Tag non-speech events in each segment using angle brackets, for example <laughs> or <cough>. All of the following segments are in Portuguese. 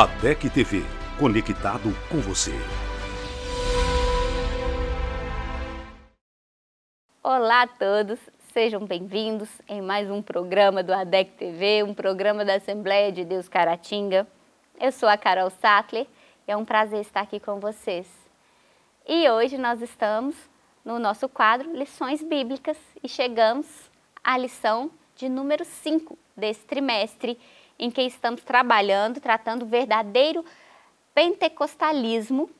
A DEC TV, conectado com você. Olá a todos, sejam bem-vindos em mais um programa do ADEC TV, um programa da Assembleia de Deus Caratinga. Eu sou a Carol Sattler e é um prazer estar aqui com vocês. E hoje nós estamos no nosso quadro Lições Bíblicas e chegamos à lição de número 5 desse trimestre, em que estamos trabalhando, tratando verdadeiro pentecostalismo,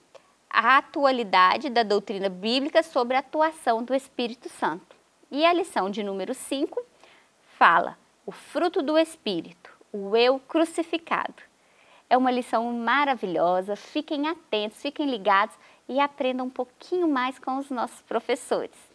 a atualidade da doutrina bíblica sobre a atuação do Espírito Santo. E a lição de número 5 fala o fruto do Espírito, o eu crucificado. É uma lição maravilhosa, fiquem atentos, fiquem ligados e aprendam um pouquinho mais com os nossos professores.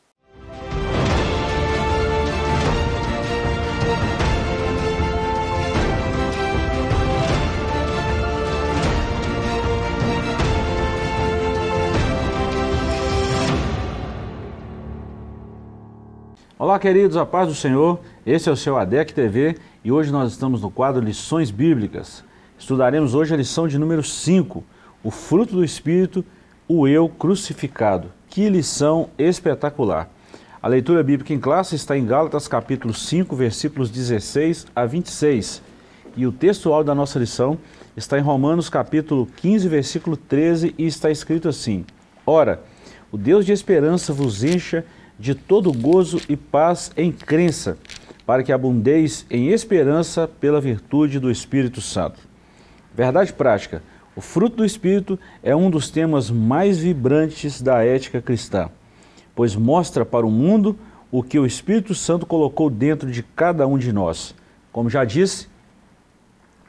Olá, queridos, a paz do Senhor. Esse é o seu ADEC TV e hoje nós estamos no quadro Lições Bíblicas. Estudaremos hoje a lição de número 5, o fruto do Espírito, o eu crucificado. Que lição espetacular! A leitura bíblica em classe está em Gálatas capítulo 5, versículos 16 a 26. E o textual da nossa lição está em Romanos capítulo 15, versículo 13 e está escrito assim: Ora, o Deus de esperança vos encha de todo gozo e paz em crença, para que abundeis em esperança pela virtude do Espírito Santo. Verdade prática: o fruto do Espírito é um dos temas mais vibrantes da ética cristã, pois mostra para o mundo o que o Espírito Santo colocou dentro de cada um de nós. Como já disse,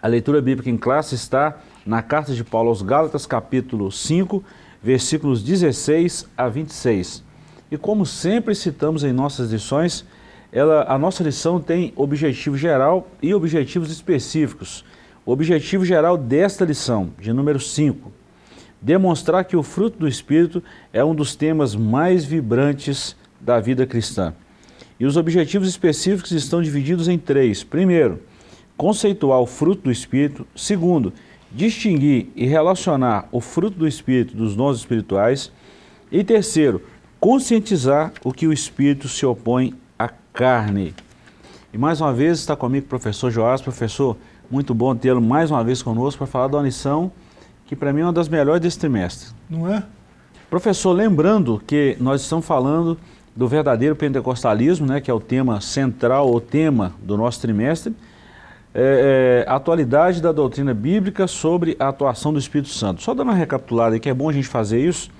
a leitura bíblica em classe está na carta de Paulo aos Gálatas, capítulo 5, versículos 16 a 26. E como sempre citamos em nossas lições, ela, a nossa lição tem objetivo geral e objetivos específicos. O objetivo geral desta lição, de número 5, demonstrar que o fruto do Espírito é um dos temas mais vibrantes da vida cristã. E os objetivos específicos estão divididos em três. Primeiro, conceituar o fruto do Espírito. Segundo, distinguir e relacionar o fruto do Espírito dos dons espirituais. E terceiro, conscientizar o que o espírito se opõe à carne. E mais uma vez está comigo o professor Joás. Professor, muito bom tê-lo mais uma vez conosco para falar de uma lição que para mim é uma das melhores desse trimestre. Não é? Professor, lembrando que nós estamos falando do verdadeiro pentecostalismo, né, que é o tema central, o tema do nosso trimestre, é, é, a atualidade da doutrina bíblica sobre a atuação do Espírito Santo. Só dando uma recapitulada aí, que é bom a gente fazer isso,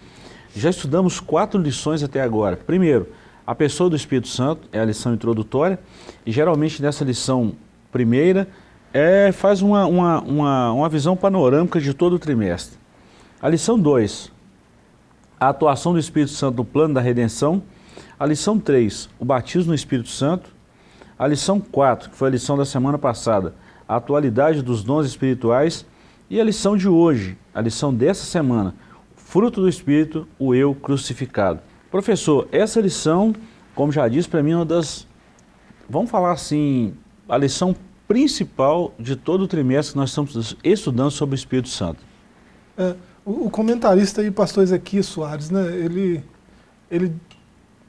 já estudamos quatro lições até agora. Primeiro, a pessoa do Espírito Santo, é a lição introdutória, e geralmente nessa lição primeira é, faz uma, uma, uma, uma visão panorâmica de todo o trimestre. A lição 2, a atuação do Espírito Santo no plano da redenção. A lição 3, o batismo no Espírito Santo. A lição 4, que foi a lição da semana passada, a atualidade dos dons espirituais. E a lição de hoje, a lição dessa semana, fruto do Espírito, o eu crucificado. Professor, essa lição, como já disse, para mim é uma das, vamos falar assim, a lição principal de todo o trimestre que nós estamos estudando sobre o Espírito Santo. É, o, comentarista aí, pastor Ezequiel Soares, né, ele, ele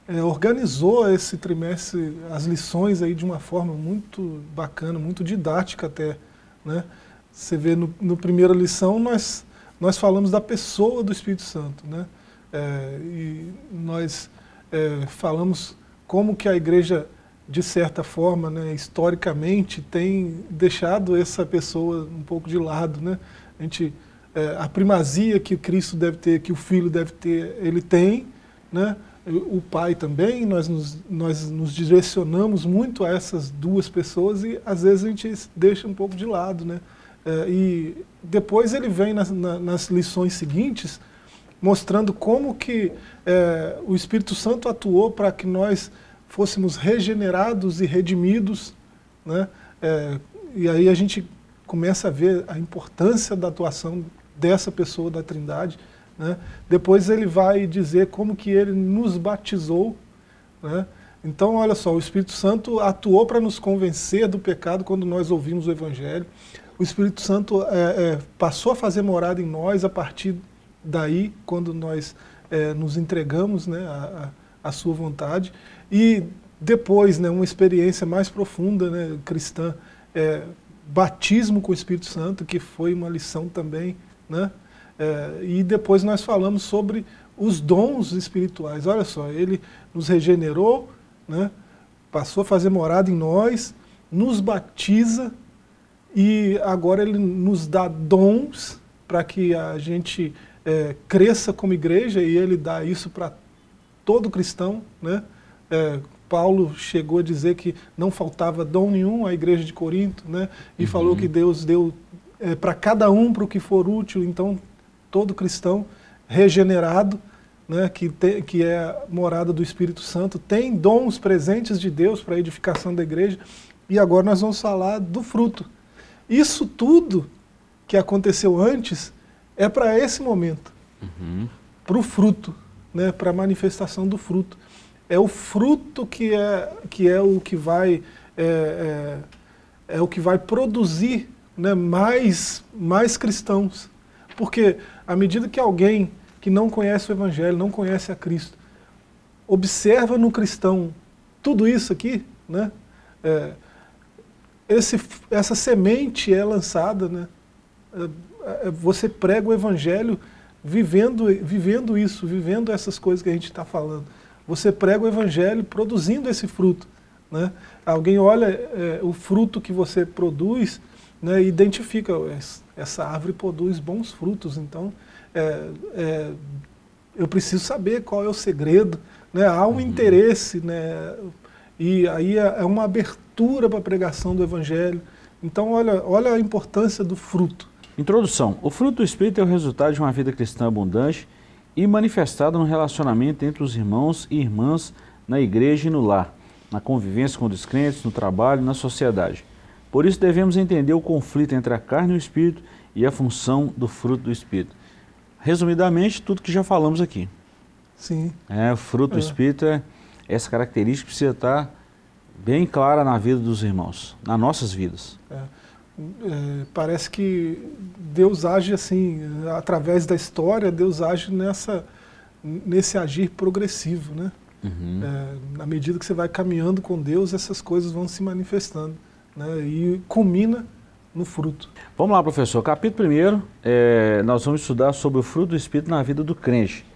é, organizou esse trimestre, as lições aí de uma forma muito bacana, muito didática até. Né? Você vê no, no primeira lição, nós nós falamos da pessoa do Espírito Santo, né? É, e nós é, falamos como que a igreja, de certa forma, né, historicamente, tem deixado essa pessoa um pouco de lado, né? A gente, é, a primazia que Cristo deve ter, que o Filho deve ter, ele tem, né? O Pai também, nós nos, nós nos direcionamos muito a essas duas pessoas e às vezes a gente deixa um pouco de lado, né? É, e depois ele vem nas, nas, lições seguintes mostrando como que é, o Espírito Santo atuou para que nós fôssemos regenerados e redimidos, né? É, e aí a gente começa a ver a importância da atuação dessa pessoa da Trindade. Né? Depois ele vai dizer como que ele nos batizou. Né? Então, olha só, o Espírito Santo atuou para nos convencer do pecado quando nós ouvimos o Evangelho o Espírito Santo é, é, passou a fazer morada em nós a partir daí, quando nós é, nos entregamos né, à, à sua vontade. E depois, né, uma experiência mais profunda né, cristã, é, batismo com o Espírito Santo, que foi uma lição também. Né? É, e depois nós falamos sobre os dons espirituais. Olha só, ele nos regenerou, né? passou a fazer morada em nós, nos batiza e agora ele nos dá dons para que a gente é, cresça como igreja e ele dá isso para todo cristão. Né? É, Paulo chegou a dizer que não faltava dom nenhum à igreja de Corinto, né? e uhum. falou que Deus deu é, para cada um para o que for útil, então todo cristão regenerado né, que, te, que é morada do Espírito Santo, tem dons presentes de Deus para a edificação da igreja. E agora nós vamos falar do fruto. Isso tudo que aconteceu antes é para esse momento, uhum. para o fruto, né, para a manifestação do fruto. É o fruto que é, que é o que vai é, é, é o que vai produzir né, mais, mais cristãos. Porque à medida que alguém que não conhece o Evangelho, não conhece a Cristo, observa no cristão tudo isso aqui, né? É, esse, essa semente é lançada, né? É, é, você prega o Evangelho vivendo, vivendo isso, vivendo essas coisas que a gente está falando. Você prega o Evangelho produzindo esse fruto. Né? Alguém olha é, o fruto que você produz né, e identifica, essa árvore produz bons frutos, então é, é, eu preciso saber qual é o segredo, né? há um uhum. interesse, né? e aí é, é uma abertura para a pregação do Evangelho. Então, olha, olha a importância do fruto. Introdução. O fruto do Espírito é o resultado de uma vida cristã abundante e manifestada no relacionamento entre os irmãos e irmãs na igreja e no lar, na convivência com os crentes, no trabalho e na sociedade. Por isso devemos entender o conflito entre a carne e o Espírito e a função do fruto do Espírito resumidamente, tudo que já falamos aqui. Sim. É, o fruto do é. Espírito é essa característica que precisa estar bem clara na vida dos irmãos, nas nossas vidas. É. É, parece que Deus age assim, através da história, Deus age nessa, nesse agir progressivo, né? Uhum. É, na medida que você vai caminhando com Deus, essas coisas vão se manifestando, né? E culmina no fruto. Vamos lá, professor. Capítulo 1, é, nós vamos estudar sobre o fruto do Espírito na vida do crente.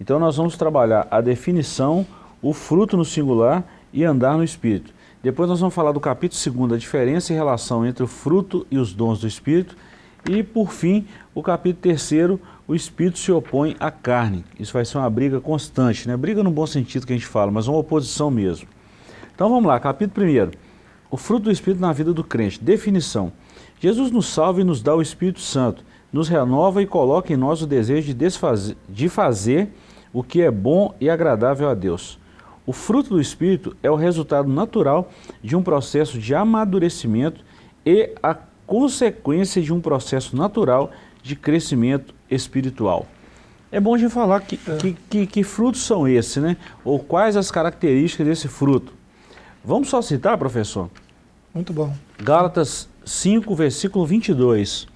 Então, nós vamos trabalhar a definição, o fruto no singular e andar no Espírito. Depois, nós vamos falar do capítulo 2, a diferença e relação entre o fruto e os dons do Espírito. E, por fim, o capítulo 3, o Espírito se opõe à carne. Isso vai ser uma briga constante, né? Briga no bom sentido que a gente fala, mas uma oposição mesmo. Então, vamos lá, capítulo 1. O fruto do Espírito na vida do crente. Definição. Jesus nos salva e nos dá o Espírito Santo, nos renova e coloca em nós o desejo de, desfazer, de fazer o que é bom e agradável a Deus. O fruto do Espírito é o resultado natural de um processo de amadurecimento e a consequência de um processo natural de crescimento espiritual. É bom a gente falar que, é. que, que, que, frutos são esses, né? Ou quais as características desse fruto. Vamos só citar, professor? Muito bom. Gálatas 5, versículo 22.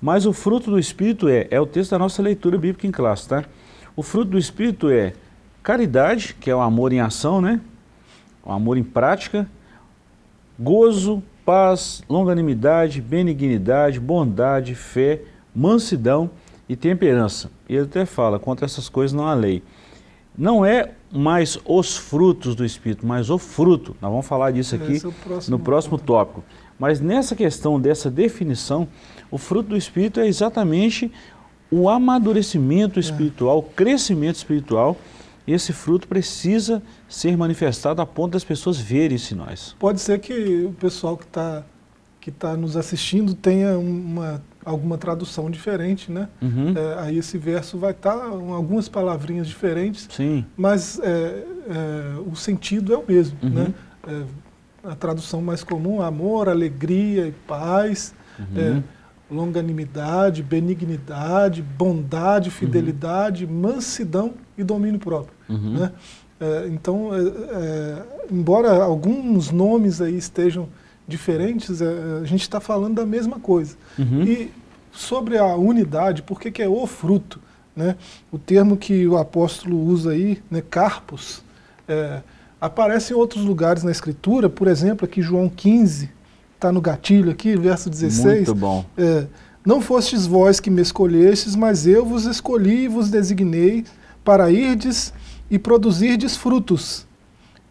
Mas o fruto do Espírito é, é o texto da nossa leitura bíblica em classe, tá? O fruto do Espírito é caridade, que é o amor em ação, né? O amor em prática, gozo, paz, longanimidade, benignidade, bondade, fé, mansidão e temperança. E ele até fala, contra essas coisas não há lei. Não é mais os frutos do Espírito, mas o fruto. Nós vamos falar disso aqui é próximo no próximo tópico. Mas nessa questão dessa definição, o fruto do Espírito é exatamente o amadurecimento espiritual, o crescimento espiritual. Esse fruto precisa ser manifestado a ponto das pessoas verem isso em nós. Pode ser que o pessoal que está que tá nos assistindo tenha uma, alguma tradução diferente, né? Uhum. É, aí esse verso vai estar tá algumas palavrinhas diferentes, Sim. mas é, é, o sentido é o mesmo, uhum. né? A tradução mais comum, amor, alegria e paz, uhum. é, longanimidade, benignidade, bondade, fidelidade, uhum. mansidão e domínio próprio. Uhum. Né? É, então, é, é, embora alguns nomes aí estejam diferentes, é, a gente está falando da mesma coisa. Uhum. E sobre a unidade, por que, que é o fruto? Né? O termo que o apóstolo usa aí, né, carpos, é, aparece em outros lugares na Escritura, por exemplo, aqui João 15, está no gatilho aqui, verso 16. Muito bom. É, não fostes vós que me escolhestes, mas eu vos escolhi e vos designei para irdes e produzirdes frutos,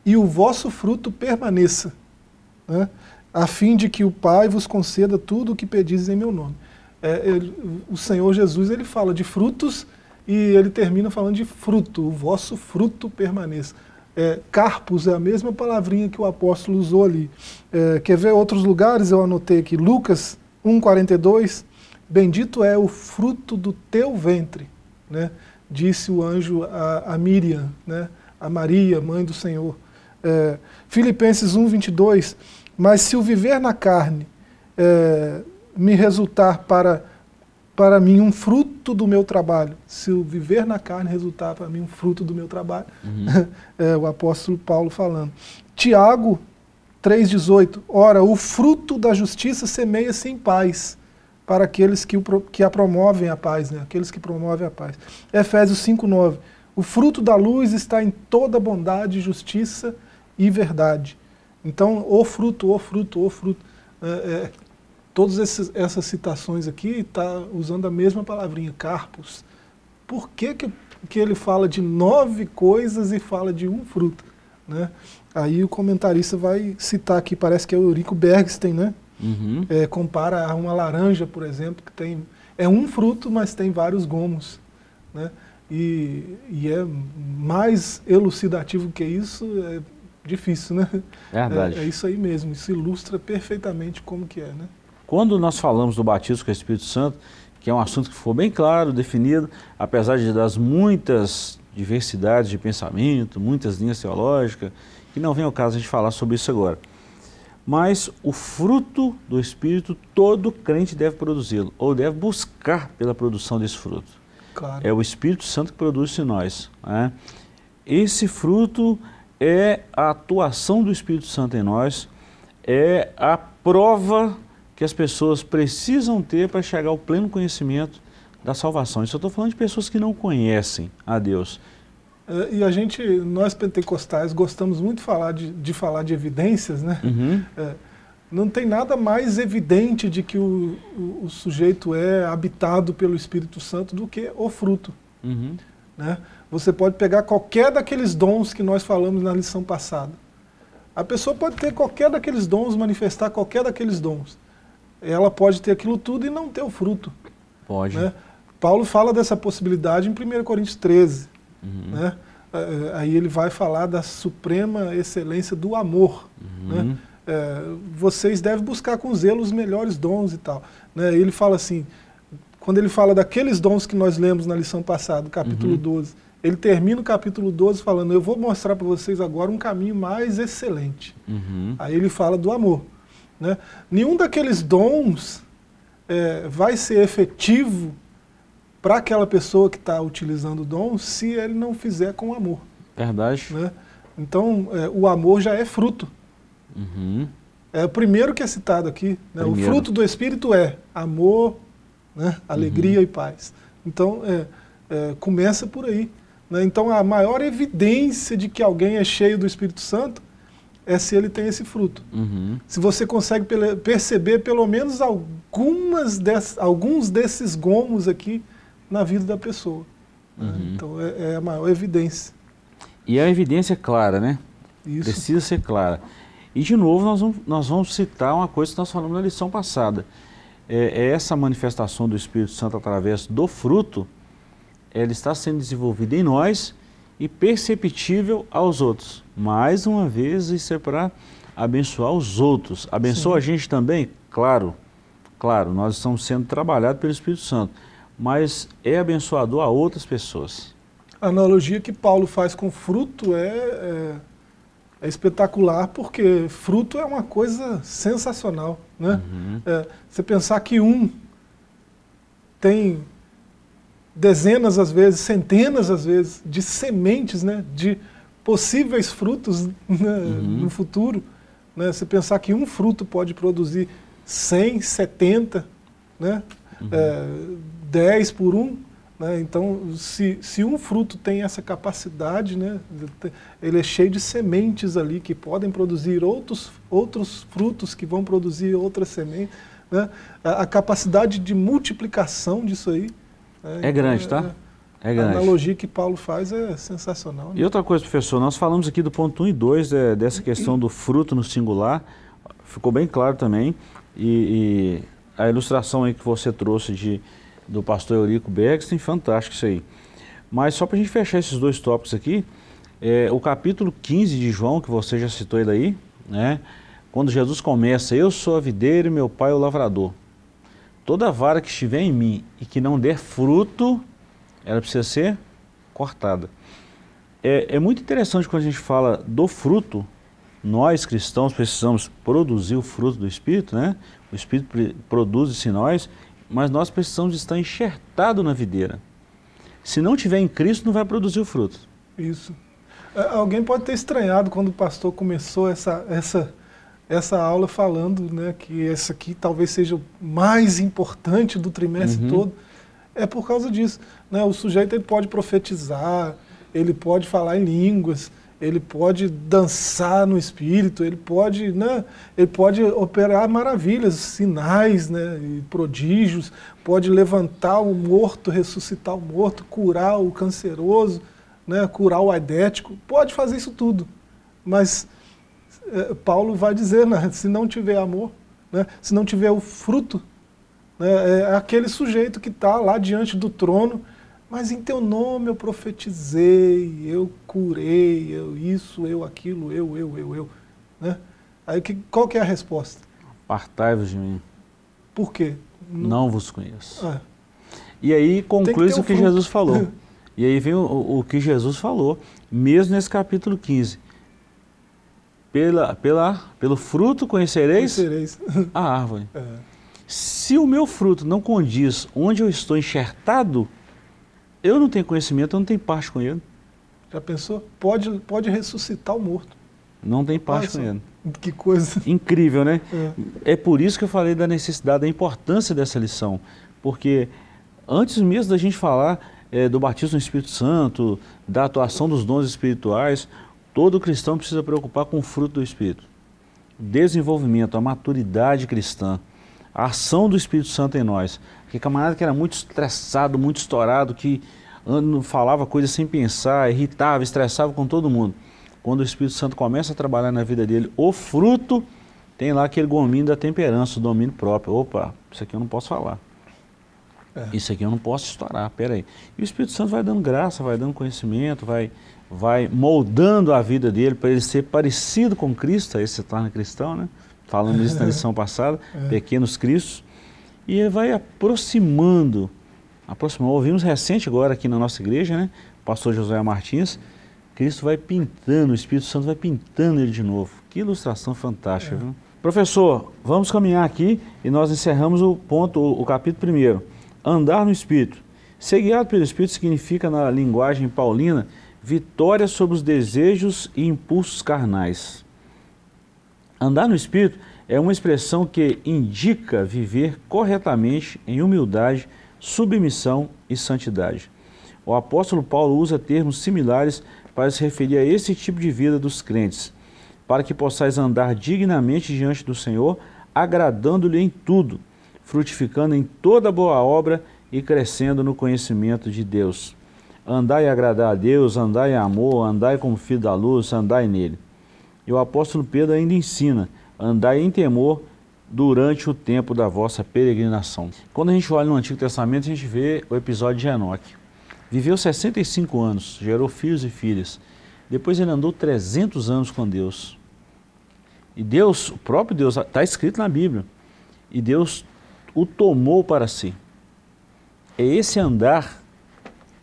e o vosso fruto permaneça, né? a fim de que o Pai vos conceda tudo o que pedis em meu nome. É, ele, o Senhor Jesus ele fala de frutos e ele termina falando de fruto, o vosso fruto permaneça. É, carpos é a mesma palavrinha que o apóstolo usou ali. É, quer ver outros lugares? Eu anotei aqui, Lucas 1,42, bendito é o fruto do teu ventre, né? Disse o anjo a, a Miriam, né? a Maria, mãe do Senhor. É, Filipenses 1,22, mas se o viver na carne é, me resultar para, para mim um fruto do meu trabalho, se o viver na carne resultar para mim um fruto do meu trabalho, uhum. <laughs> é, o apóstolo Paulo falando. Tiago 3,18, ora, o fruto da justiça semeia-se em paz para aqueles que, o, que a promovem a paz, né? aqueles que promovem a paz. Efésios 5,9, o fruto da luz está em toda bondade, justiça e verdade. Então, o fruto, o fruto, o fruto. É, é, todas esses, essas citações aqui está usando a mesma palavrinha, carpos. Por que, que, que ele fala de nove coisas e fala de um fruto? Né? Aí o comentarista vai citar aqui, parece que é o Eurico Bergsten, né? Uhum. É, compara a uma laranja, por exemplo, que tem é um fruto, mas tem vários gomos, né? E, e é mais elucidativo que isso, é difícil, né? Verdade. É, é, isso aí mesmo, isso ilustra perfeitamente como que é, né? Quando nós falamos do batismo com o Espírito Santo, que é um assunto que ficou bem claro, definido, apesar de das muitas diversidades de pensamento, muitas linhas teológicas, que não vem ao caso a gente falar sobre isso agora. Mas o fruto do Espírito, todo crente deve produzi-lo, ou deve buscar pela produção desse fruto. Claro. É o Espírito Santo que produz em nós. Né? Esse fruto é a atuação do Espírito Santo em nós, é a prova que as pessoas precisam ter para chegar ao pleno conhecimento da salvação. Isso eu estou falando de pessoas que não conhecem a Deus. É, e a gente, nós pentecostais, gostamos muito de falar de, de falar de evidências, né? Uhum. É, não tem nada mais evidente de que o, o, o, sujeito é habitado pelo Espírito Santo do que o fruto. Uhum. Né? Você pode pegar qualquer daqueles dons que nós falamos na lição passada. A pessoa pode ter qualquer daqueles dons, manifestar qualquer daqueles dons. Ela pode ter aquilo tudo e não ter o fruto. Pode. Né? Paulo fala dessa possibilidade em 1 Coríntios 13. Uhum. Né? Aí ele vai falar da suprema excelência do amor. Uhum. Né? É, vocês devem buscar com zelo os melhores dons e tal. Né? Ele fala assim, quando ele fala daqueles dons que nós lemos na lição passada, capítulo Uhum. 12, ele termina o capítulo 12 falando, eu vou mostrar para vocês agora um caminho mais excelente. Uhum. Aí ele fala do amor. Né? Nenhum daqueles dons é, vai ser efetivo para aquela pessoa que está utilizando o dom se ele não fizer com amor. Verdade. Né? Então, é, o amor já é fruto. Uhum. É o primeiro que é citado aqui. Né? O fruto do Espírito é amor, né? alegria Uhum. e paz. Então, é, é, começa por aí. Né? Então, a maior evidência de que alguém é cheio do Espírito Santo é se ele tem esse fruto. Uhum. Se você consegue perceber pelo menos algumas des- alguns desses gomos aqui na vida da pessoa. né? Uhum. Então, é, é a maior evidência. E a evidência é clara, né? Isso. Precisa ser clara. E, de novo, nós vamos, nós vamos citar uma coisa que nós falamos na lição passada. É, é essa manifestação do Espírito Santo através do fruto, ela está sendo desenvolvida em nós e perceptível aos outros. Mais uma vez, isso é para abençoar os outros. Abençoa Sim. a gente também? Claro, claro, nós estamos sendo trabalhados pelo Espírito Santo. Mas é abençoador a outras pessoas. A analogia que Paulo faz com fruto é, é, é espetacular, porque fruto é uma coisa sensacional. Né? Uhum. É, você pensar que um tem dezenas, às vezes, centenas, às vezes, de sementes, né? de possíveis frutos né, Uhum. no futuro, Né? Você pensar que um fruto pode produzir 100, 70, né? Uhum. É, 10 por um. Né? Então, se, se um fruto tem essa capacidade, né? ele é cheio de sementes ali que podem produzir outros, outros frutos que vão produzir outras sementes. Né? A, a capacidade de multiplicação disso aí. Né? É grande, tá? É, é grande. A analogia que Paulo faz é sensacional. Né? E outra coisa, professor, nós falamos aqui do ponto 1 e 2 é, dessa questão do fruto no singular, ficou bem claro também. E, e a ilustração aí que você trouxe de do pastor Eurico Bergstein, fantástico isso aí. Mas só para a gente fechar esses dois tópicos aqui, é, o capítulo 15 de João, que você já citou ele aí, né? quando Jesus começa, eu sou a videira e meu pai é o lavrador. Toda vara que estiver em mim e que não der fruto, ela precisa ser cortada. É, é muito interessante quando a gente fala do fruto, nós cristãos precisamos produzir o fruto do Espírito, né? O Espírito produz isso em nós, mas nós precisamos estar enxertado na videira. Se não tiver em Cristo, não vai produzir o fruto. Isso. É, alguém pode ter estranhado quando o pastor começou essa, essa, essa aula falando né, que essa aqui talvez seja o mais importante do trimestre uhum. todo. É por causa disso. Né? O sujeito ele pode profetizar, ele pode falar em línguas, ele pode dançar no espírito, ele pode, né, ele pode operar maravilhas, sinais né, e prodígios, pode levantar o morto, ressuscitar o morto, curar o canceroso, né, curar o aidético, pode fazer isso tudo. Mas é, Paulo vai dizer, né, se não tiver amor, né, se não tiver o fruto, né, é aquele sujeito que está lá diante do trono, mas em teu nome eu profetizei, eu curei, eu isso, eu aquilo, eu, eu, eu, eu. Né? Aí que, qual que é a resposta? Apartai-vos de mim. Por quê? Não, Não vos conheço. É. E aí conclui o que. Jesus falou. <laughs> e aí vem o, o, que Jesus falou, mesmo nesse capítulo 15. Pela, pela, pelo fruto conhecereis, conhecereis. a árvore. <laughs> É. Se o meu fruto não condiz onde eu estou enxertado, eu não tenho conhecimento, eu não tenho parte com ele. Já pensou? Pode, pode ressuscitar o morto. Não tem parte Nossa, com ele. Que coisa. <laughs> Incrível, né? É. é por isso que eu falei da necessidade, da importância dessa lição. Porque antes mesmo da gente falar é, do batismo no Espírito Santo, da atuação dos dons espirituais, todo cristão precisa preocupar com o fruto do Espírito. Desenvolvimento, a maturidade cristã, a ação do Espírito Santo em nós. Porque camarada que era muito estressado, muito estourado, que falava coisas sem pensar, irritava, estressava com todo mundo. Quando o Espírito Santo começa a trabalhar na vida dele, o fruto tem lá aquele gominho da temperança, o domínio próprio. Opa, isso aqui eu não posso falar. É. Isso aqui eu não posso estourar, peraí. E o Espírito Santo vai dando graça, vai dando conhecimento, vai, vai moldando a vida dele para ele ser parecido com Cristo, aí se torna cristão, né? Falando isso na <laughs> lição passada, é. pequenos cristos e ele vai aproximando, aproximando. Ouvimos recente agora aqui na nossa igreja, né? Pastor José Martins, Cristo vai pintando, o Espírito Santo vai pintando ele de novo. Que ilustração fantástica, é. viu? Professor, vamos caminhar aqui e nós encerramos o ponto, o, o capítulo primeiro. Andar no Espírito. Ser guiado pelo Espírito significa, na linguagem paulina, vitória sobre os desejos e impulsos carnais. Andar no Espírito é uma expressão que indica viver corretamente em humildade, submissão e santidade. O apóstolo Paulo usa termos similares para se referir a esse tipo de vida dos crentes, para que possais andar dignamente diante do Senhor, agradando-lhe em tudo, frutificando em toda boa obra e crescendo no conhecimento de Deus. Andai e agradar a Deus, andai em amor, andai como filho da luz, andai nele. E o apóstolo Pedro ainda ensina andai em temor durante o tempo da vossa peregrinação. Quando a gente olha no Antigo Testamento, a gente vê o episódio de Enoque. Viveu 65 anos, gerou filhos e filhas. Depois ele andou 300 anos com Deus. E Deus, o próprio Deus, está escrito na Bíblia. E Deus o tomou para si. É esse andar,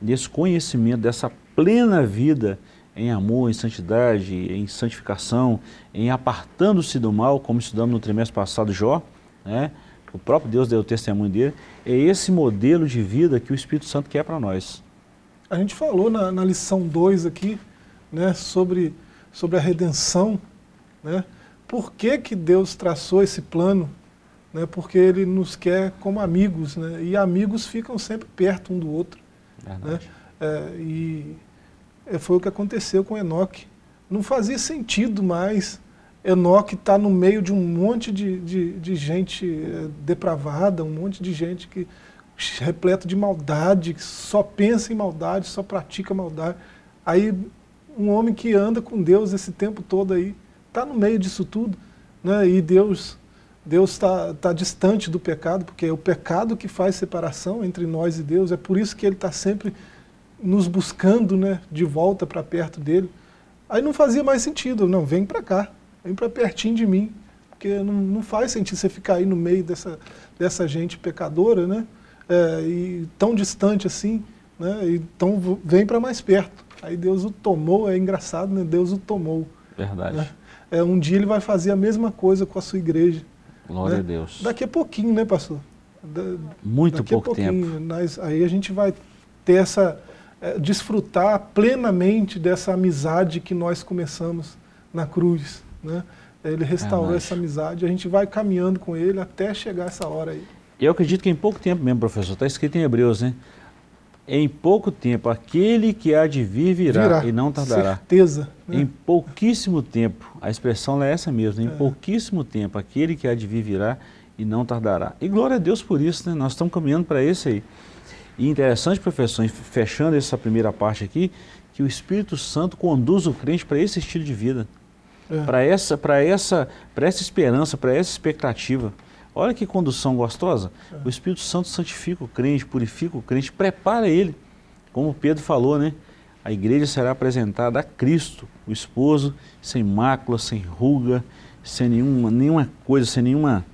desse conhecimento, dessa plena vida em amor, em santidade, em santificação, em apartando-se do mal, como estudamos no trimestre passado Jó, né? o próprio Deus deu o testemunho dele, é esse modelo de vida que o Espírito Santo quer para nós. A gente falou na, na lição 2 aqui, né, sobre, sobre a redenção, né? por que, que Deus traçou esse plano, né? porque Ele nos quer como amigos, né? e amigos ficam sempre perto um do outro. Né? É, e foi o que aconteceu com Enoque. Não fazia sentido mais Enoque estar tá no meio de um monte de, de, de gente é, depravada, um monte de gente que repleto de maldade, que só pensa em maldade, só pratica maldade. Aí um homem que anda com Deus esse tempo todo aí, está no meio disso tudo, né? e Deus Deus está tá distante do pecado, porque é o pecado que faz separação entre nós e Deus, é por isso que Ele está sempre nos buscando né, de volta para perto dele. Aí não fazia mais sentido, não, vem para cá, vem para pertinho de mim, porque não, não faz sentido você ficar aí no meio dessa, dessa gente pecadora, né? É, e tão distante assim, né? Então vem para mais perto. Aí Deus o tomou, é engraçado, né? Deus o tomou. Verdade. Né? É, um dia ele vai fazer a mesma coisa com a sua igreja. Glória né? a Deus. Daqui a pouquinho, né, pastor? Da, Muito pouco tempo. Nós, aí a gente vai ter essa, é, desfrutar plenamente dessa amizade que nós começamos na cruz, né? Ele restaurou é essa amizade, a gente vai caminhando com ele até chegar essa hora aí. Eu acredito que em pouco tempo mesmo, professor, está escrito em Hebreus, né? Em pouco tempo, aquele que há de vir virá, virá. e não tardará. Certeza. Né? Em pouquíssimo tempo, a expressão é essa mesmo, em é. pouquíssimo tempo, aquele que há de vir virá e não tardará. E glória a Deus por isso, né? Nós estamos caminhando para esse aí. E interessante, professor, fechando essa primeira parte aqui, que o Espírito Santo conduz o crente para esse estilo de vida, é. para essa, essa, essa esperança, para essa expectativa. Olha que condução gostosa. É. O Espírito Santo santifica o crente, purifica o crente, prepara ele. Como Pedro falou, né? A igreja será apresentada a Cristo, o esposo, sem mácula, sem ruga, sem nenhuma, nenhuma coisa, sem nenhuma.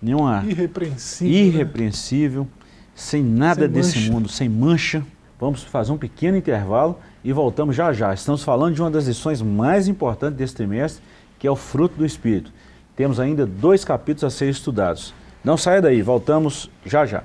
nenhuma irrepreensível. Né? Irrepreensível, né? Sem nada sem desse mancha. mundo, sem mancha. Vamos fazer um pequeno intervalo e voltamos já já. Estamos falando de uma das lições mais importantes desse trimestre, que é o fruto do Espírito. Temos ainda dois capítulos a ser estudados. Não saia daí, voltamos já já.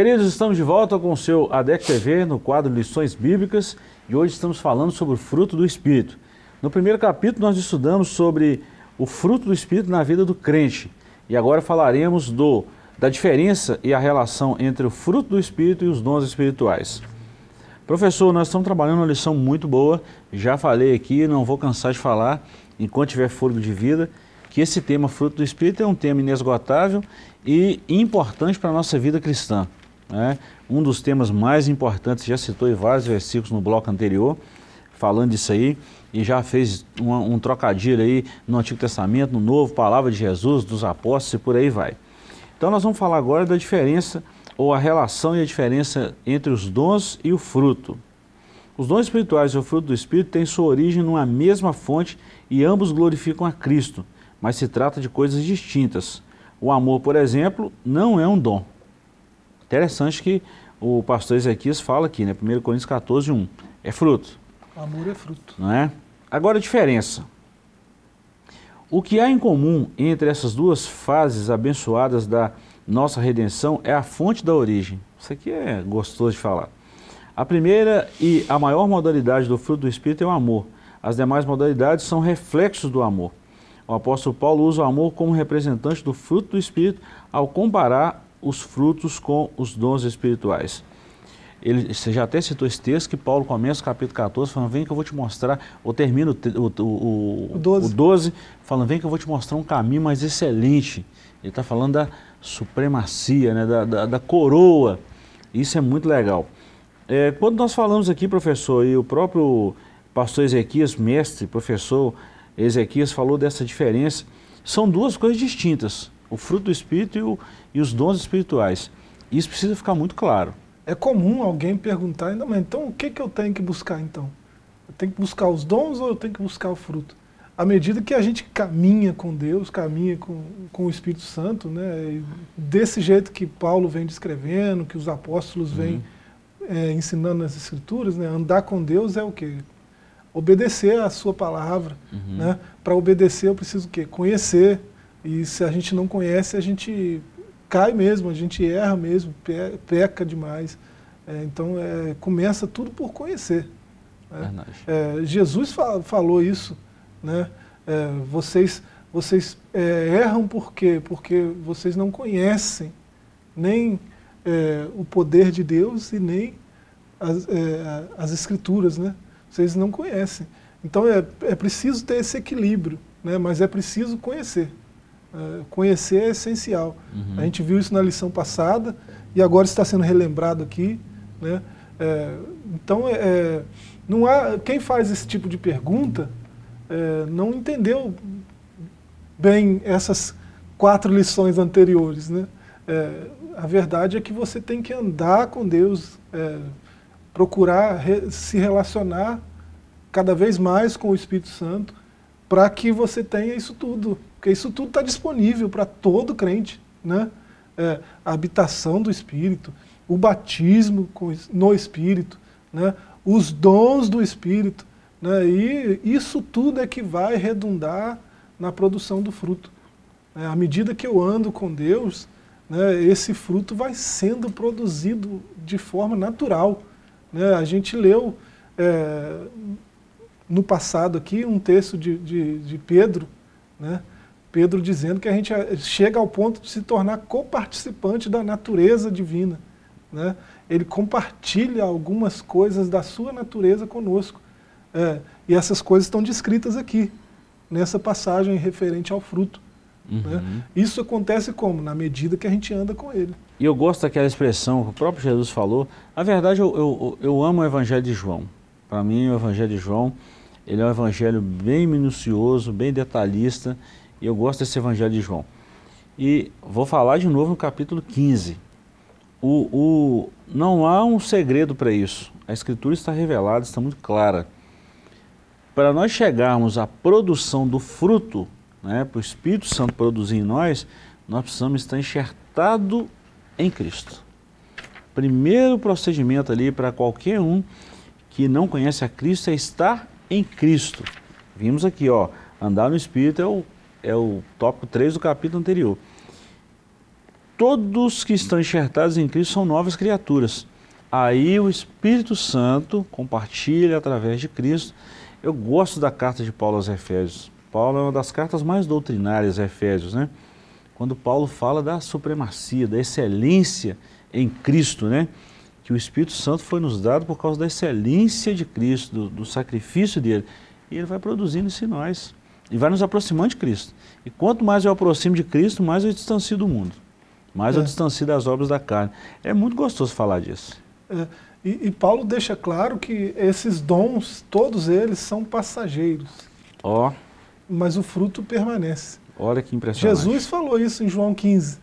Queridos, estamos de volta com o seu ADEC TV no quadro Lições Bíblicas e hoje estamos falando sobre o fruto do Espírito. No primeiro capítulo nós estudamos sobre o fruto do Espírito na vida do crente e agora falaremos do, da diferença e a relação entre o fruto do Espírito e os dons espirituais. Professor, nós estamos trabalhando uma lição muito boa, já falei aqui, não vou cansar de falar enquanto tiver fôlego de vida, que esse tema fruto do Espírito é um tema inesgotável e importante para a nossa vida cristã. Né? Um dos temas mais importantes, já citou em vários versículos no bloco anterior, falando disso aí, e já fez um, um trocadilho aí no Antigo Testamento, no Novo, palavra de Jesus, dos apóstolos e por aí vai. Então nós vamos falar agora da diferença, ou a relação e a diferença entre os dons e o fruto. Os dons espirituais e o fruto do Espírito têm sua origem numa mesma fonte e ambos glorificam a Cristo, mas se trata de coisas distintas. O amor, por exemplo, não é um dom, Interessante que o pastor Ezequias fala aqui, né? 1 Coríntios 14, 1. É fruto. Amor é fruto. Não é? Agora a diferença. O que há em comum entre essas duas fases abençoadas da nossa redenção é a fonte da origem. Isso aqui é gostoso de falar. A primeira e a maior modalidade do fruto do Espírito é o amor. As demais modalidades são reflexos do amor. O apóstolo Paulo usa o amor como representante do fruto do Espírito ao comparar os frutos com os dons espirituais. Ele, você já até citou esse texto que Paulo começa o capítulo 14 falando, vem que eu vou te mostrar, ou termina o, o, o, o 12. o 12 falando, vem que eu vou te mostrar um caminho mais excelente. Ele está falando da supremacia, né, da, da, da, coroa. Isso é muito legal. É, quando nós falamos aqui, professor, e o próprio pastor Ezequias, mestre, professor Ezequias, falou dessa diferença, são duas coisas distintas, o fruto do Espírito e, o, e os dons espirituais. Isso precisa ficar muito claro. É comum alguém perguntar, ainda mas então o que, que eu tenho que buscar então? Eu tenho que buscar os dons ou eu tenho que buscar o fruto? À medida que a gente caminha com Deus, caminha com, com o Espírito Santo, né, desse jeito que Paulo vem descrevendo, que os apóstolos vêm uhum. é, ensinando nas Escrituras, né, andar com Deus é o quê? Obedecer a sua palavra. Uhum. Né? Para obedecer eu preciso o quê? Conhecer. E se a gente não conhece, a gente cai mesmo, a gente erra mesmo, peca demais. É, então, é, começa tudo por conhecer. Né? É, Jesus fa falou isso. Né? É, vocês vocês é, erram por quê? Porque vocês não conhecem nem é, o poder de Deus e nem as, as Escrituras. Né? Vocês não conhecem. Então, é, é preciso ter esse equilíbrio, né? mas é preciso conhecer. É, conhecer é essencial. Uhum. A gente viu isso na lição passada e agora está sendo relembrado aqui. Né? É, então, é, não há, quem faz esse tipo de pergunta é, não entendeu bem essas quatro lições anteriores. Né? A verdade é que você tem que andar com Deus, procurar re, se relacionar cada vez mais com o Espírito Santo para que você tenha isso tudo porque isso tudo está disponível para todo crente. Né? É, a habitação do Espírito, o batismo no Espírito, né? os dons do Espírito. Né? E isso tudo é que vai redundar na produção do fruto. É, à medida que eu ando com Deus, né, esse fruto vai sendo produzido de forma natural. Né? A gente leu é, no passado aqui um texto de, de, de Pedro, né, Pedro dizendo que a gente eh, chega ao ponto de se tornar coparticipante da natureza divina. Né? Ele compartilha algumas coisas da sua natureza conosco. É, e essas coisas estão descritas aqui, nessa passagem referente ao fruto. Né? Uhum. Né? Isso acontece como? Na medida que a gente anda com ele. E eu gosto daquela expressão que o próprio Jesus falou. Na verdade, eu, eu, eu amo o Evangelho de João. Para mim, o Evangelho de João ele é um evangelho bem minucioso, bem detalhista e eu gosto desse Evangelho de João. E vou falar de novo no capítulo 15. O, o, não há um segredo para isso. A Escritura está revelada, está muito clara. Para nós chegarmos à produção do fruto, né, para o Espírito Santo produzir em nós, nós precisamos estar enxertado em Cristo. Primeiro procedimento ali para qualquer um que não conhece a Cristo é estar em Cristo. Vimos aqui, ó, andar no Espírito é o é o tópico 3 do capítulo anterior. Todos que estão enxertados em Cristo são novas criaturas. Aí o Espírito Santo compartilha através de Cristo. Eu gosto da carta de Paulo aos Efésios. Paulo é uma das cartas mais doutrinárias, Efésios, né? Quando Paulo fala da supremacia, da excelência em Cristo, né? Que o Espírito Santo foi nos dado por causa da excelência de Cristo, do, do sacrifício dele. E ele vai produzindo isso em nós e vai nos aproximando de Cristo. E quanto mais eu aproximo de Cristo, mais eu distancio do mundo, mais é. eu distancio das obras da carne. É muito gostoso falar disso. É. E, e, Paulo deixa claro que esses dons, todos eles, são passageiros. Ó. Oh. Mas o fruto permanece. Olha que impressionante. Jesus falou isso em João 15,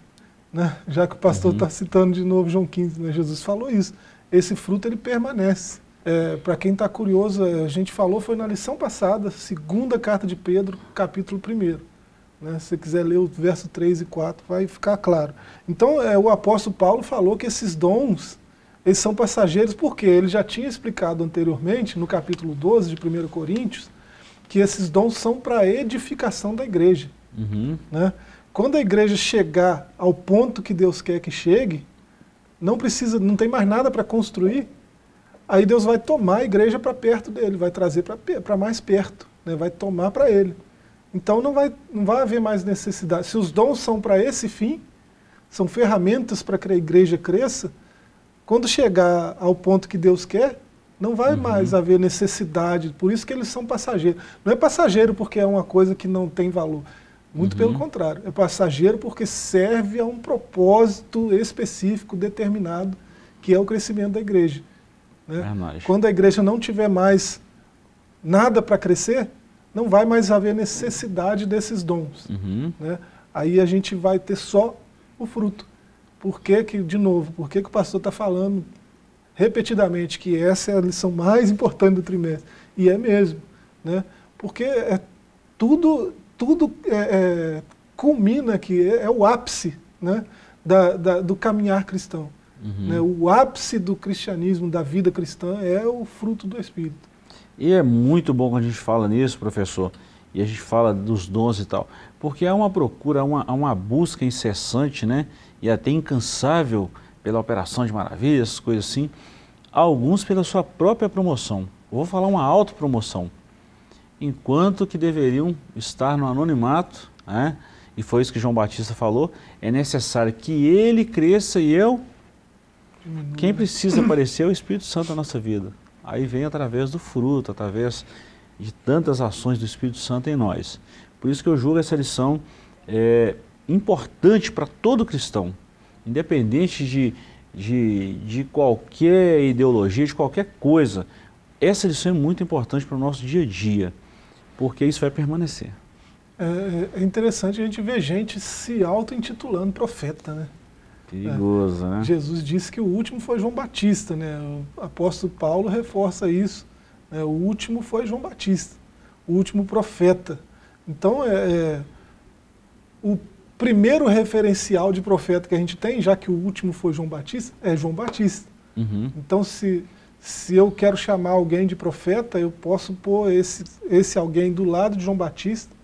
né? já que o pastor está uhum. citando de novo João 15. Né? Jesus falou isso. Esse fruto ele permanece. É, Para quem está curioso, a gente falou, foi na lição passada, segunda carta de Pedro, capítulo 1. Né? Se você quiser ler o verso 3 e 4, vai ficar claro. Então, é, o apóstolo Paulo falou que esses dons, eles são passageiros, porque ele já tinha explicado anteriormente, no capítulo 12 de 1 Coríntios, que esses dons são para a edificação da igreja. Uhum. Né? Quando a igreja chegar ao ponto que Deus quer que chegue, não precisa, não tem mais nada para construir, aí Deus vai tomar a igreja para perto dele, vai trazer para mais perto, né? vai tomar para ele. Então não vai, não vai haver mais necessidade. Se os dons são para esse fim, são ferramentas para que a igreja cresça, quando chegar ao ponto que Deus quer, não vai uhum. mais haver necessidade. Por isso que eles são passageiros. Não é passageiro porque é uma coisa que não tem valor. Muito uhum. pelo contrário. É passageiro porque serve a um propósito específico, determinado, que é o crescimento da igreja. Né? Quando a igreja não tiver mais nada para crescer, não vai mais haver necessidade desses dons. Uhum. Né? Aí a gente vai ter só o fruto. Por que, que de novo, por que, que o pastor está falando repetidamente que essa é a lição mais importante do trimestre? E é mesmo. Né? Porque é tudo, tudo é, é, culmina aqui, é, é, o ápice né? da, da, do caminhar cristão. Uhum. Né? O ápice do cristianismo, da vida cristã, é o fruto do Espírito. E é muito bom quando a gente fala nisso, professor, e a gente fala dos dons e tal, porque há uma procura, há uma, há uma busca incessante, né, e até incansável pela operação de maravilhas, coisas assim, alguns pela sua própria promoção. Eu vou falar uma autopromoção. Enquanto que deveriam estar no anonimato, né, e foi isso que João Batista falou, é necessário que ele cresça e eu. Quem precisa aparecer é o Espírito Santo na nossa vida aí vem através do fruto, através de tantas ações do Espírito Santo em nós. Por isso que eu julgo essa lição é, importante para todo cristão, independente de, de, de qualquer ideologia, de qualquer coisa. Essa lição é muito importante para o nosso dia a dia, porque isso vai permanecer. É, é interessante a gente ver gente se auto-intitulando profeta, né? Perigoso, é. né? Jesus disse que o último foi João Batista, né? O apóstolo Paulo reforça isso. Né? O último foi João Batista, o último profeta. Então, é, é, o primeiro referencial de profeta que a gente tem, já que o último foi João Batista, é João Batista. Uhum. Então, se, se eu quero chamar alguém de profeta, eu posso pôr esse, esse alguém do lado de João Batista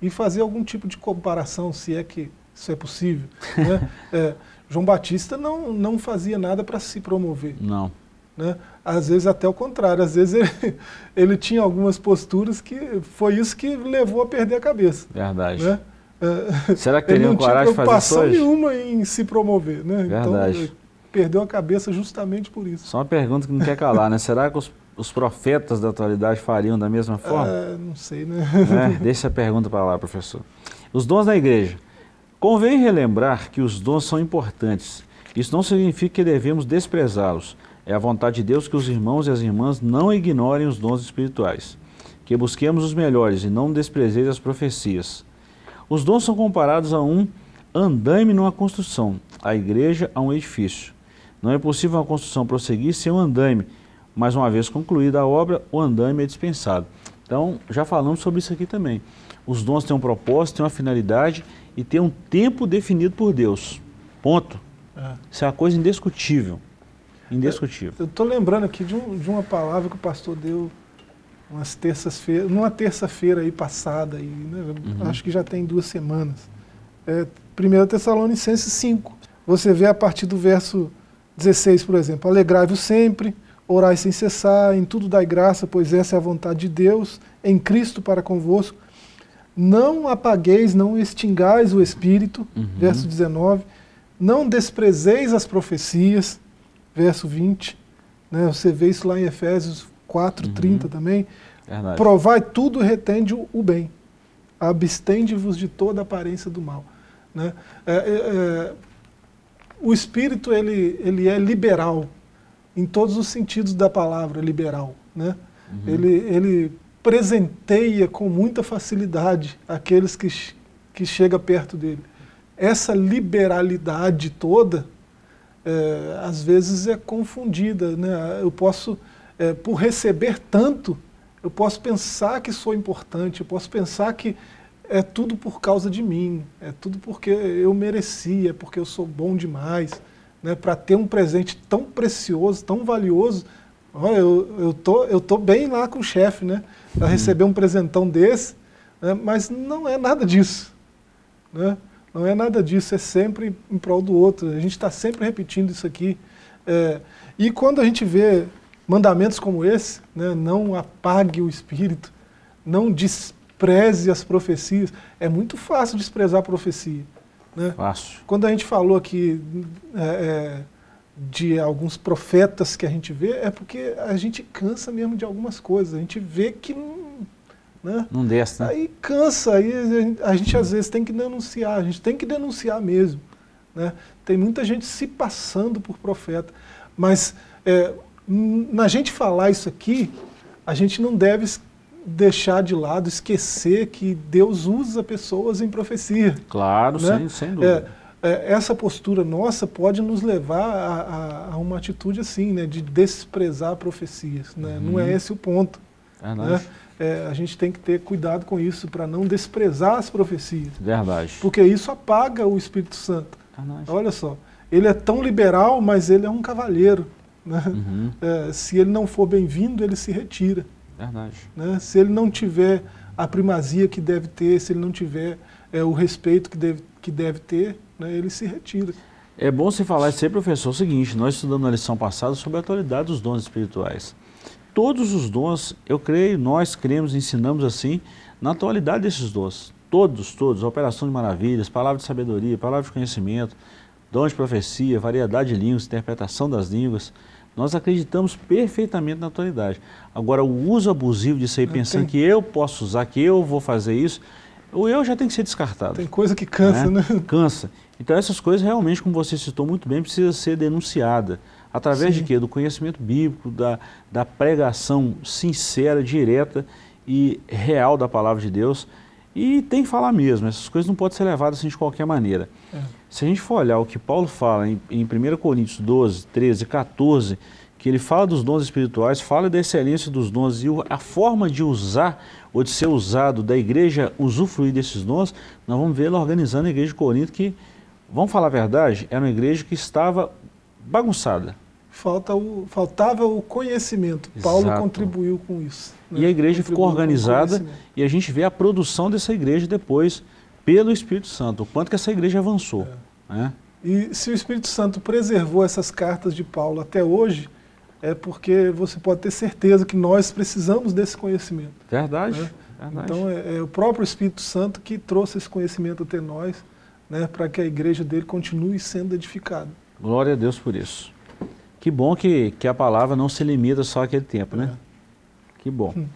e fazer algum tipo de comparação, se é que isso é possível. Né? <laughs> é, João Batista não, não fazia nada para se promover. Não. Né? Às vezes até o contrário, às vezes ele, <laughs> ele tinha algumas posturas que foi isso que levou a perder a cabeça. Verdade. Né? É, <laughs> Será que teriam coragem de fazer isso hoje? nenhuma em se promover. Né? Então, Verdade. Então, perdeu a cabeça justamente por isso. Só uma pergunta que não quer calar, né? Será que os, os profetas da atualidade fariam da mesma forma? É, não sei, né? É, <laughs> deixa a pergunta para lá, professor. Os dons da igreja Convém relembrar que os dons são importantes. Isso não significa que devemos desprezá-los. É a vontade de Deus que os irmãos e as irmãs não ignorem os dons espirituais, que busquemos os melhores e não desprezeis as profecias. Os dons são comparados a um andaime numa construção, a igreja a um edifício. Não é possível uma construção prosseguir sem um andaime, mas uma vez concluída a obra, o andaime é dispensado. Então, já falamos sobre isso aqui também. Os dons têm um propósito, têm uma finalidade e têm um tempo definido por Deus. Ponto. É. Isso é uma coisa indiscutível. Indiscutível. Eu estou lembrando aqui de, um, de, uma palavra que o pastor deu umas terças-feiras, numa terça-feira aí passada, aí, né? uhum. acho que já tem duas semanas. É, 1 Tessalonicenses 5. Você vê a partir do verso 16, por exemplo, alegrai-vos sempre, orai sem cessar, em tudo dai graça, pois essa é a vontade de Deus, em Cristo para convosco não apagueis, não extingais o espírito, uhum. verso 19, não desprezeis as profecias, verso 20, né, você vê isso lá em Efésios 4, uhum. 30 também, Verdade. provai tudo e retende o bem, abstende-vos de toda aparência do mal. Né? É, é, é, o espírito ele, ele é liberal, em todos os sentidos da palavra liberal. Né? Uhum. Ele, ele presenteia com muita facilidade aqueles que, que chega perto dele. Essa liberalidade toda, é, às vezes é confundida. Né? Eu posso, é, por receber tanto, eu posso pensar que sou importante, eu posso pensar que é tudo por causa de mim, é tudo porque eu merecia, é porque eu sou bom demais. Né? Para ter um presente tão precioso, tão valioso, eu, eu, tô, eu tô bem lá com o chefe, né? Para receber um presentão desse, né? mas não é nada disso. Né? Não é nada disso, é sempre em prol do outro. A gente está sempre repetindo isso aqui. É, e quando a gente vê mandamentos como esse, né, não apague o espírito, não despreze as profecias. É muito fácil desprezar a profecia. Né? Fácil. Quando a gente falou aqui é, é, de alguns profetas que a gente vê, é porque a gente cansa mesmo de algumas coisas. A gente vê que não. Né? Não desce, né? Aí cansa, aí a gente, às vezes tem que denunciar, a gente tem que denunciar mesmo. Né? Tem muita gente se passando por profeta. Mas é, na gente falar isso aqui, a gente não deve deixar de lado, esquecer que Deus usa pessoas em profecia. Claro, né? sem, sem dúvida. É, essa postura nossa pode nos levar a, a, a, uma atitude assim, né, de desprezar profecias. Né? Uhum. Não é esse o ponto. Verdade. Né? É, a gente tem que ter cuidado com isso para não desprezar as profecias. Verdade. Porque isso apaga o Espírito Santo. Verdade. Olha só, ele é tão liberal, mas ele é um cavalheiro. Né? Uhum. É, se ele não for bem-vindo, ele se retira. Verdade. Né? Se ele não tiver a primazia que deve ter, se ele não tiver é, o respeito que deve, que deve ter, né, ele se retira. É bom você falar aí, professor, é o seguinte, nós estudamos na lição passada sobre a atualidade dos dons espirituais. Todos os dons, eu creio, nós cremos, ensinamos assim, na atualidade desses dons. Todos, todos, operação de maravilhas, palavra de sabedoria, palavra de conhecimento, dom de profecia, variedade de línguas, interpretação das línguas, nós acreditamos perfeitamente na atualidade. Agora, o uso abusivo disso aí, pensando tem... que eu posso usar, que eu vou fazer isso, o eu já tem que ser descartado. Tem coisa que cansa, né? né? Cansa. Então, essas coisas realmente, como você citou muito bem, precisa ser denunciada. Através Sim. de quê? Do conhecimento bíblico, da, da pregação sincera, direta e real da palavra de Deus. E tem que falar mesmo, essas coisas não podem ser levadas assim de qualquer maneira. É. Se a gente for olhar o que Paulo fala em, em 1 Coríntios 12, 13, 14, que ele fala dos dons espirituais, fala da excelência dos dons e a forma de usar ou de ser usado da igreja usufruir desses dons, nós vamos ele organizando a igreja de Corinto que, vamos falar a verdade, era uma igreja que estava bagunçada. Falta o, faltava o conhecimento. Exato. Paulo contribuiu com isso. Né? E a igreja contribuiu ficou organizada e a gente vê a produção dessa igreja depois pelo Espírito Santo, o quanto que essa igreja avançou. É. Né? E se o Espírito Santo preservou essas cartas de Paulo até hoje, é porque você pode ter certeza que nós precisamos desse conhecimento. Verdade. Né? verdade. Então é, é, o próprio Espírito Santo que trouxe esse conhecimento até nós, né, para que a igreja dele continue sendo edificada. Glória a Deus por isso. Que bom que, que a palavra não se limita só àquele tempo, né? É. Que bom. Hum.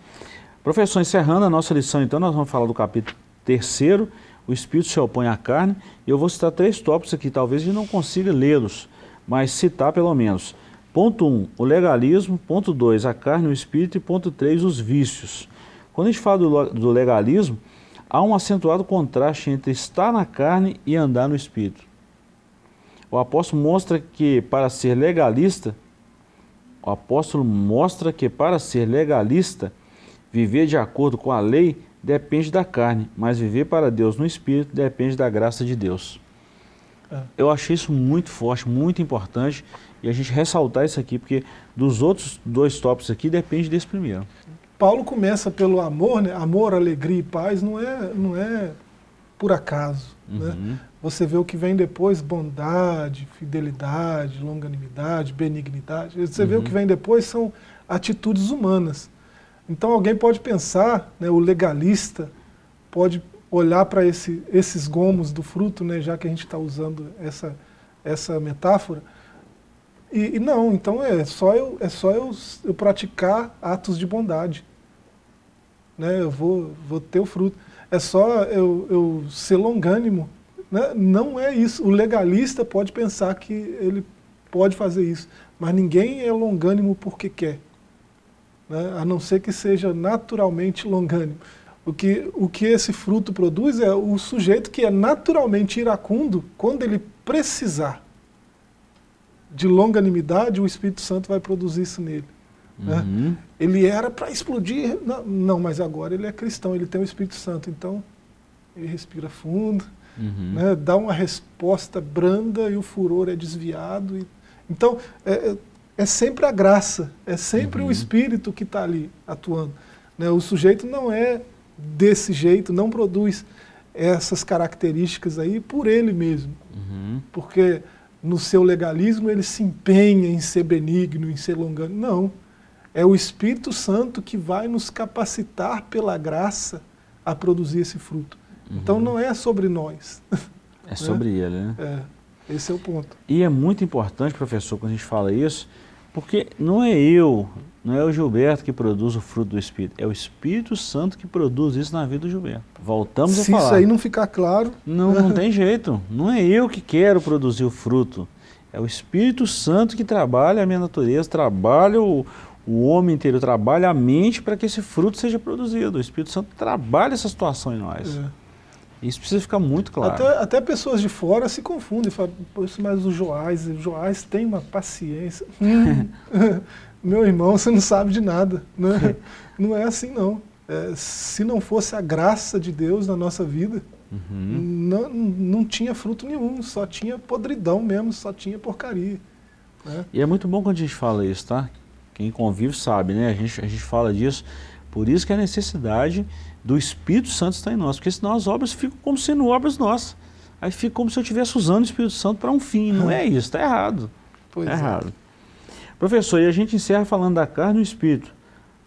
Professor, encerrando a nossa lição, então, nós vamos falar do capítulo terceiro o espírito se opõe à carne. E eu vou citar três tópicos aqui, talvez a gente não consiga lê-los, mas citar pelo menos. Ponto 1, um, o legalismo. Ponto 2, a carne e o espírito. E ponto 3, os vícios. Quando a gente fala do, do legalismo, há um acentuado contraste entre estar na carne e andar no espírito. O apóstolo mostra que para ser legalista, o apóstolo mostra que para ser legalista, viver de acordo com a lei depende da carne, mas viver para Deus no Espírito depende da graça de Deus. É. Eu achei isso muito forte, muito importante, e a gente ressaltar isso aqui, porque dos outros dois tópicos aqui depende desse primeiro. Paulo começa pelo amor, né? amor, alegria e paz não é, não é por acaso. Né? Uhum. Né? Você vê o que vem depois, bondade, fidelidade, longanimidade, benignidade. Você uhum. vê o que uhum. vem depois são atitudes humanas. Então alguém pode pensar, né, o legalista pode olhar para esse, esses gomos do fruto, né, já que a gente está usando essa, essa metáfora, e, e, não, então é só, eu, é só eu, eu praticar atos de bondade. Né, eu vou, vou ter o fruto. É só eu, eu ser longânimo. Né? Não é isso. O legalista pode pensar que ele pode fazer isso, mas ninguém é longânimo porque quer né, a não ser que seja naturalmente longânimo. O que, o que esse fruto produz é o sujeito que é naturalmente iracundo, quando ele precisar de longanimidade, o Espírito Santo vai produzir isso nele. Né? Uhum. Ele era para explodir, não, não, mas agora ele é cristão, ele tem o Espírito Santo, então ele respira fundo, uhum. né? dá uma resposta branda e o furor é desviado. E, então, é, é é sempre a graça, é sempre uhum. o Espírito que está ali atuando. Né? O sujeito não é desse jeito, não produz essas características aí por ele mesmo. Uhum. Porque no seu legalismo ele se empenha em ser benigno, em ser longano. Não. É o Espírito Santo que vai nos capacitar pela graça a produzir esse fruto. Então Uhum. não é sobre nós. É <laughs> sobre ele, né? É, esse é o ponto. E é muito importante, professor, quando a gente fala isso, porque não é eu, não é o Gilberto que produz o fruto do Espírito, é o Espírito Santo que produz isso na vida do Gilberto. Voltamos Se a falar. isso aí não ficar claro, Não, não <laughs> tem jeito. Não é eu que quero produzir o fruto. É o Espírito Santo que trabalha a minha natureza, trabalha o, o homem inteiro, trabalha a mente para que esse fruto seja produzido. O Espírito Santo trabalha essa situação em nós. é, Isso precisa ficar muito claro. até, até pessoas de fora se confundem. Falam, "Poxa, mas o Joás, o Joás tem uma paciência. <laughs> Meu irmão, <laughs> você não sabe de nada. Né? <laughs> Não é assim, não. É, se não fosse a graça de Deus na nossa vida, Uhum. não, não tinha fruto nenhum, só tinha podridão mesmo, só tinha porcaria. né? E é muito bom quando a gente fala isso, tá? Quem convive sabe, né? A gente, a gente fala disso. Por isso que a necessidade do Espírito Santo está em nós, porque senão as obras ficam como sendo obras nossas. Aí fica como se eu estivesse usando o Espírito Santo para um fim. Não é isso, está errado. Pois Está é. errado. Professor, e a gente encerra falando da carne e o espírito.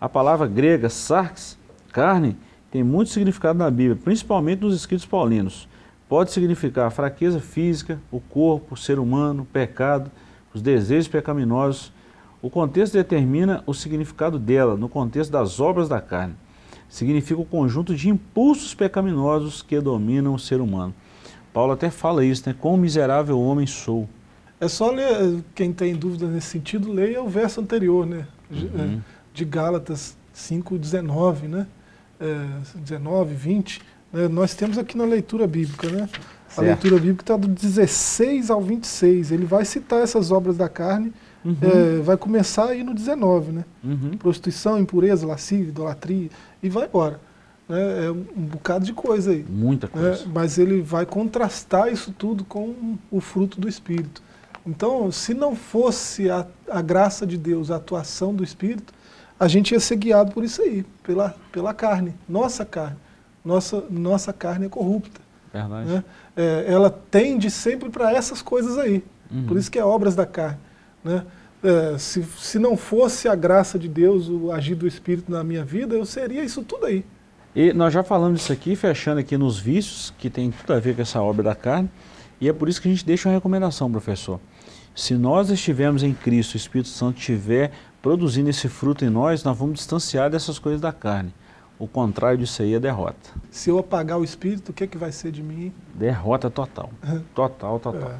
A palavra grega, sarx, carne, tem muito significado na Bíblia, principalmente nos escritos paulinos. Pode significar fraqueza física, o corpo, o ser humano, o pecado, os desejos pecaminosos. O contexto determina o significado dela, no contexto das obras da carne. Significa o conjunto de impulsos pecaminosos que dominam o ser humano. Paulo até fala isso, né? Quão miserável homem sou. É só ler, quem tem dúvida nesse sentido, leia o verso anterior, né? De- Uhum. é, De Gálatas 5, 19, né? É, 19, 20. né? Nós temos aqui na leitura bíblica, né? A Certo. leitura bíblica está do 16 ao 26. Ele vai citar essas obras da carne, Uhum. é, vai começar aí no 19, né? Uhum. Prostituição, impureza, lascívia, idolatria, e vai embora. né? É um, bocado de coisa aí. Muita né? coisa. Mas ele vai contrastar isso tudo com o fruto do Espírito. Então, se não fosse a, a graça de Deus, a atuação do Espírito, a gente ia ser guiado por isso aí, pela, pela carne, nossa carne. Nossa, nossa carne é corrupta. Verdade. Né? É, ela tende sempre para essas coisas aí. Uhum. Por isso que é obras da carne. Né? É, se, se não fosse a graça de Deus, o agir do Espírito na minha vida, eu seria isso tudo aí. E nós já falamos disso aqui, fechando aqui nos vícios, que tem tudo a ver com essa obra da carne, e é por isso que a gente deixa uma recomendação, professor. Se nós estivermos em Cristo, o Espírito Santo estiver produzindo esse fruto em nós, nós vamos distanciar dessas coisas da carne. O contrário disso aí é derrota. Se eu apagar o Espírito, o que, é que vai ser de mim? Derrota total. <laughs> Total, total. É.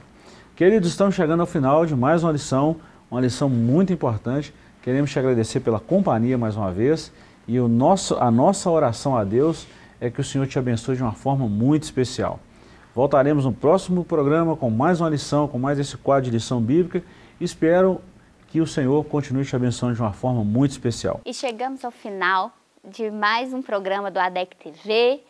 Queridos, estamos chegando ao final de mais uma lição, uma lição muito importante. Queremos te agradecer pela companhia mais uma vez e o nosso, a nossa oração a Deus é que o Senhor te abençoe de uma forma muito especial. Voltaremos no próximo programa com mais uma lição, com mais esse quadro de lição bíblica. Espero que o Senhor continue te abençoando de uma forma muito especial. E chegamos ao final de mais um programa do ADEC TV,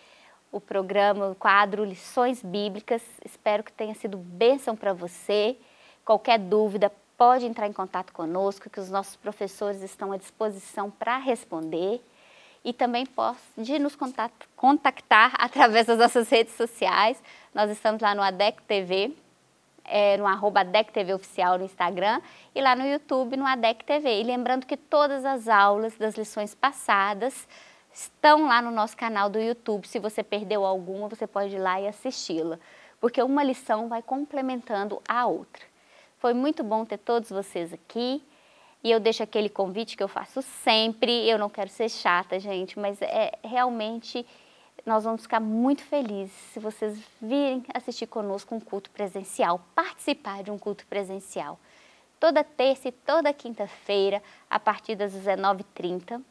o programa, o quadro Lições Bíblicas. Espero que tenha sido bênção para você. Qualquer dúvida, pode entrar em contato conosco, que os nossos professores estão à disposição para responder. E também pode nos contactar através das nossas redes sociais. Nós estamos lá no ADEC TV, é, no arroba ADEC TV Oficial no Instagram e lá no YouTube no ADEC TV. E lembrando que todas as aulas das lições passadas estão lá no nosso canal do YouTube. Se você perdeu alguma, você pode ir lá e assisti-la, porque uma lição vai complementando a outra. Foi muito bom ter todos vocês aqui. E eu deixo aquele convite que eu faço sempre. Eu não quero ser chata, gente, mas é realmente nós vamos ficar muito felizes se vocês virem assistir conosco um culto presencial, participar de um culto presencial. Toda terça e toda quinta-feira, a partir das 19h30.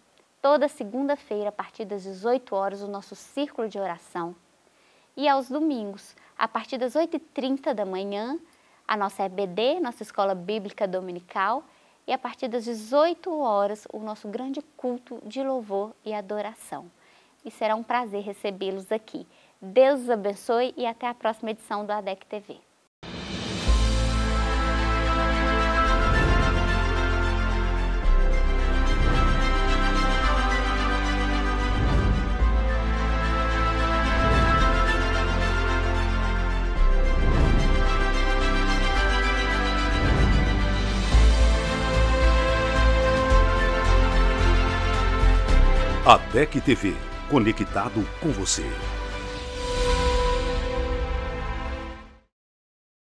Toda segunda-feira, a partir das 18 horas, o nosso círculo de oração. E aos domingos, a partir das 8h30 da manhã, a nossa EBD, nossa Escola Bíblica Dominical, e a partir das 18 horas, o nosso grande culto de louvor e adoração e será um prazer recebê-los aqui. Deus os abençoe e até a próxima edição do ADEC TV. ADEC TV conectado com você.